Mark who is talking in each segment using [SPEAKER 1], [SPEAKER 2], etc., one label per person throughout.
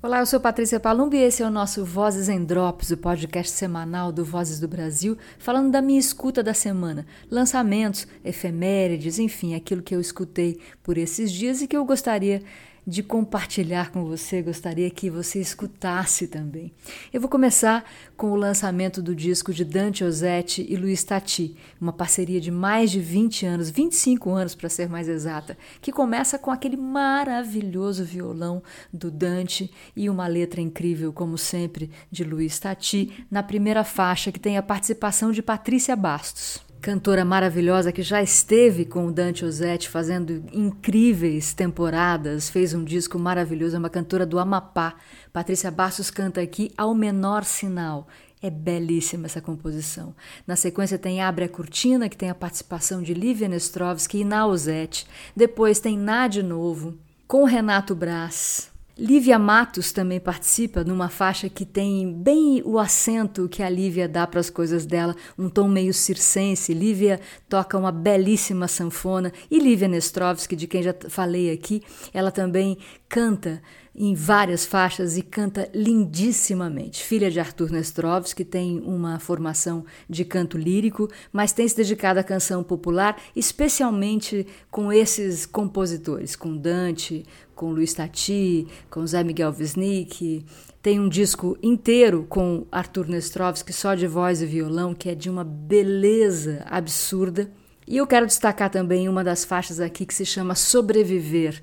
[SPEAKER 1] Olá, eu sou Patrícia Palumbi e esse é o nosso Vozes em Drops, o podcast semanal do Vozes do Brasil, falando da minha escuta da semana, lançamentos, efemérides, enfim, aquilo que eu escutei por esses dias e que eu gostaria de compartilhar com você, gostaria que você escutasse também. Eu vou começar com o lançamento do disco de Dante Ozzetti e Luiz Tati, uma parceria de mais de 20 anos, 25 anos para ser mais exata, que começa com aquele maravilhoso violão do Dante e uma letra incrível, como sempre, de Luiz Tati, na primeira faixa que tem a participação de Patrícia Bastos cantora maravilhosa que já esteve com o Dante Ozzetti fazendo incríveis temporadas, fez um disco maravilhoso, é uma cantora do Amapá. Patrícia Bastos canta aqui Ao Menor Sinal. É belíssima essa composição. Na sequência tem Abre a Cortina, que tem a participação de Lívia Nestrovski e Nausete. Depois tem Ná de Novo, com Renato Braz, Lívia Matos também participa numa faixa que tem bem o acento que a Lívia dá para as coisas dela, um tom meio circense. Lívia toca uma belíssima sanfona e Lívia Nestrovski, de quem já falei aqui, ela também canta em várias faixas e canta lindissimamente. Filha de Arthur Nestrovski, tem uma formação de canto lírico, mas tem se dedicado à canção popular, especialmente com esses compositores, com Dante, com Luiz Tati, com Zé Miguel Wisnik. Tem um disco inteiro com Arthur Nestrovski, só de voz e violão, que é de uma beleza absurda. E eu quero destacar também uma das faixas aqui que se chama Sobreviver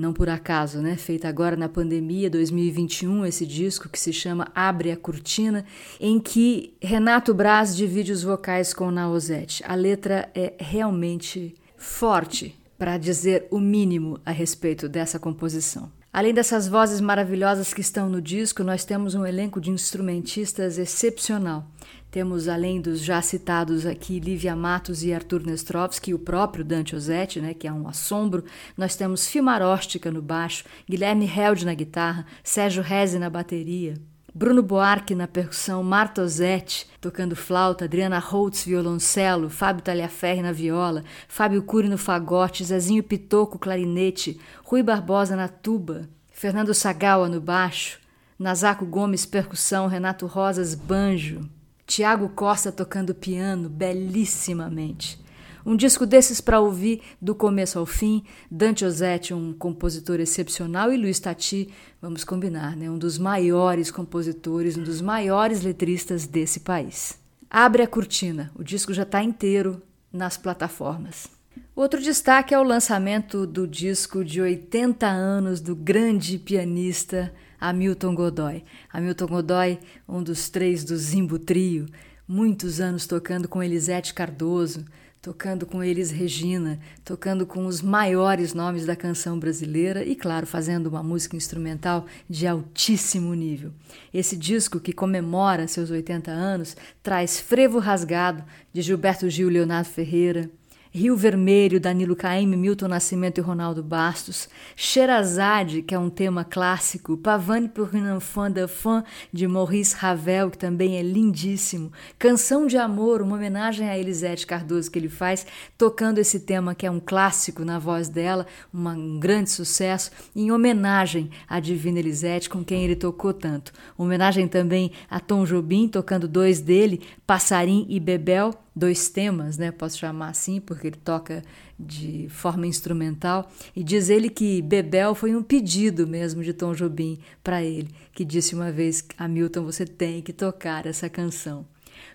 [SPEAKER 1] não por acaso, né? Feita agora na pandemia 2021, esse disco que se chama Abre a Cortina, em que Renato Braz divide os vocais com Nausete. A letra é realmente forte, para dizer o mínimo a respeito dessa composição. Além dessas vozes maravilhosas que estão no disco, nós temos um elenco de instrumentistas excepcional. Temos, além dos já citados aqui, Lívia Matos e Arthur Nestrovski, o próprio Dante Ozzetti, né, que é um assombro. Nós temos Fimaróstica no baixo, Guilherme Held na guitarra, Sérgio Reze na bateria, Bruno Buarque na percussão, Marta Ozzetti tocando flauta, Adriana Holtz violoncelo, Fábio Talhaferri na viola, Fábio Cury no fagote, Zezinho Pitoco clarinete, Rui Barbosa na tuba, Fernando Sagawa no baixo, Nazaco Gomes percussão, Renato Rosas banjo. Tiago Costa tocando piano belíssimamente. Um disco desses para ouvir do começo ao fim. Dante Ozzetti, um compositor excepcional, e Luiz Tati, vamos combinar, né? um dos maiores compositores, um dos maiores letristas desse país. Abre a cortina, o disco já está inteiro nas plataformas. Outro destaque é o lançamento do disco de 80 anos do grande pianista Hamilton Godoy. Hamilton Godoy, um dos três do Zimbo Trio, muitos anos tocando com Elisete Cardoso, tocando com Elis Regina, tocando com os maiores nomes da canção brasileira e, claro, fazendo uma música instrumental de altíssimo nível. Esse disco, que comemora seus 80 anos, traz Frevo Rasgado, de Gilberto Gil e Leonardo Ferreira, Rio Vermelho, Danilo Caymmi, Milton Nascimento e Ronaldo Bastos, Sherazade, que é um tema clássico, Pavane pour une enfant de fã, de Maurice Ravel, que também é lindíssimo, Canção de Amor, uma homenagem a Elisete Cardoso que ele faz, tocando esse tema que é um clássico na voz dela, uma, um grande sucesso, em homenagem à Divina Elisete, com quem ele tocou tanto. Homenagem também a Tom Jobim, tocando dois dele, Passarim e Bebel, dois temas, né? Posso chamar assim, porque ele toca de forma instrumental. E diz ele que Bebel foi um pedido mesmo de Tom Jobim para ele, que disse uma vez: Hamilton, você tem que tocar essa canção.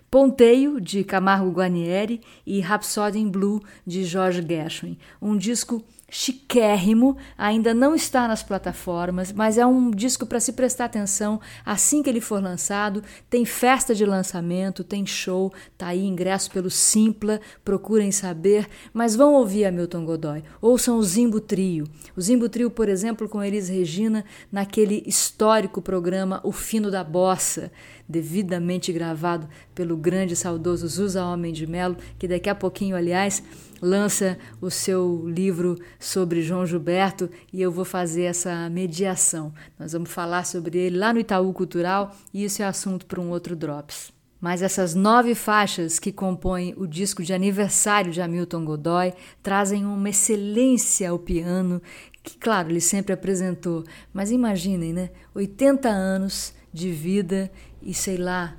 [SPEAKER 1] Ponteio, de Camargo Guarnieri, e Rhapsody in Blue, de George Gershwin. Um disco chiquérrimo, ainda não está nas plataformas, mas é um disco para se prestar atenção assim que ele for lançado. Tem festa de lançamento, tem show, tá aí ingresso pelo Simpla, procurem saber, mas vão ouvir Hamilton Godoy. Ouçam o Zimbo Trio. O Zimbo Trio, por exemplo, com Elis Regina naquele histórico programa O Fino da Bossa, devidamente gravado pelo grande e saudoso Zusa Homem de Melo, que daqui a pouquinho, aliás, lança o seu livro sobre João Gilberto e eu vou fazer essa mediação. Nós vamos falar sobre ele lá no Itaú Cultural e isso é assunto para um outro Drops. Mas essas nove faixas que compõem o disco de aniversário de Hamilton Godoy trazem uma excelência ao piano que, claro, ele sempre apresentou. Mas imaginem, né? 80 anos de vida e sei lá,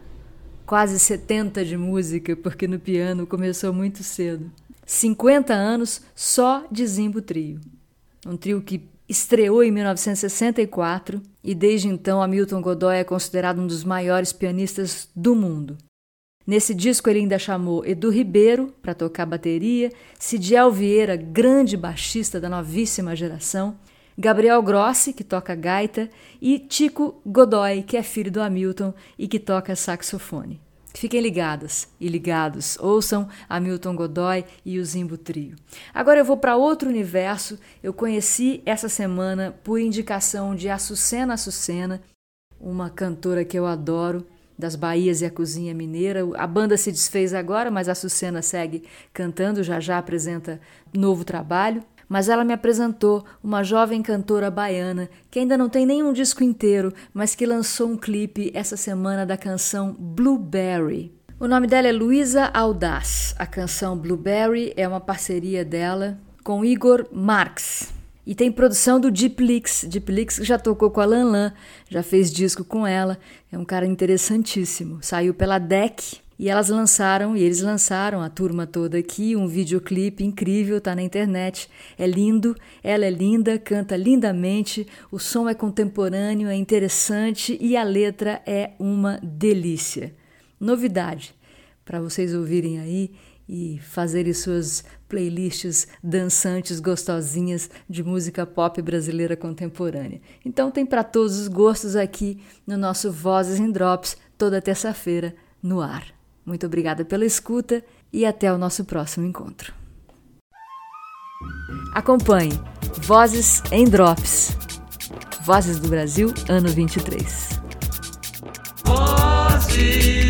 [SPEAKER 1] quase 70 de música, porque no piano começou muito cedo. 50 anos só de Zimbo Trio. Um trio que estreou em 1964 e desde então Hamilton Godoy é considerado um dos maiores pianistas do mundo. Nesse disco ele ainda chamou Edu Ribeiro para tocar bateria, Cidiel Vieira, grande baixista da novíssima geração, Gabriel Grossi, que toca gaita, e Tico Godoy, que é filho do Hamilton e que toca saxofone. Fiquem ligadas e ligados, ouçam Hamilton Godoy e o Zimbo Trio. Agora eu vou para outro universo. Eu conheci essa semana por indicação de Açucena Açucena, uma cantora que eu adoro, das Bahias e a Cozinha Mineira. A banda se desfez agora, mas a Açucena segue cantando, já já apresenta novo trabalho mas ela me apresentou uma jovem cantora baiana que ainda não tem nenhum disco inteiro, mas que lançou um clipe essa semana da canção Blueberry. O nome dela é Luísa Audaz. A canção Blueberry é uma parceria dela com Igor Marx. E tem produção do. Deep Leaks já tocou com a Lan Lan, já fez disco com ela. É um cara interessantíssimo. Saiu pela DEC, e elas lançaram, e eles lançaram, a turma toda aqui, um videoclipe incrível, tá na internet. É lindo, ela é linda, canta lindamente, o som é contemporâneo, é interessante e a letra é uma delícia. Novidade para vocês ouvirem aí e fazerem suas playlists dançantes, gostosinhas de música pop brasileira contemporânea. Então tem para todos os gostos aqui no nosso Vozes em Drops, toda terça-feira, no ar. Muito obrigada pela escuta e até o nosso próximo encontro. Acompanhe Vozes em Drops. Vozes do Brasil, ano 23. Vozes.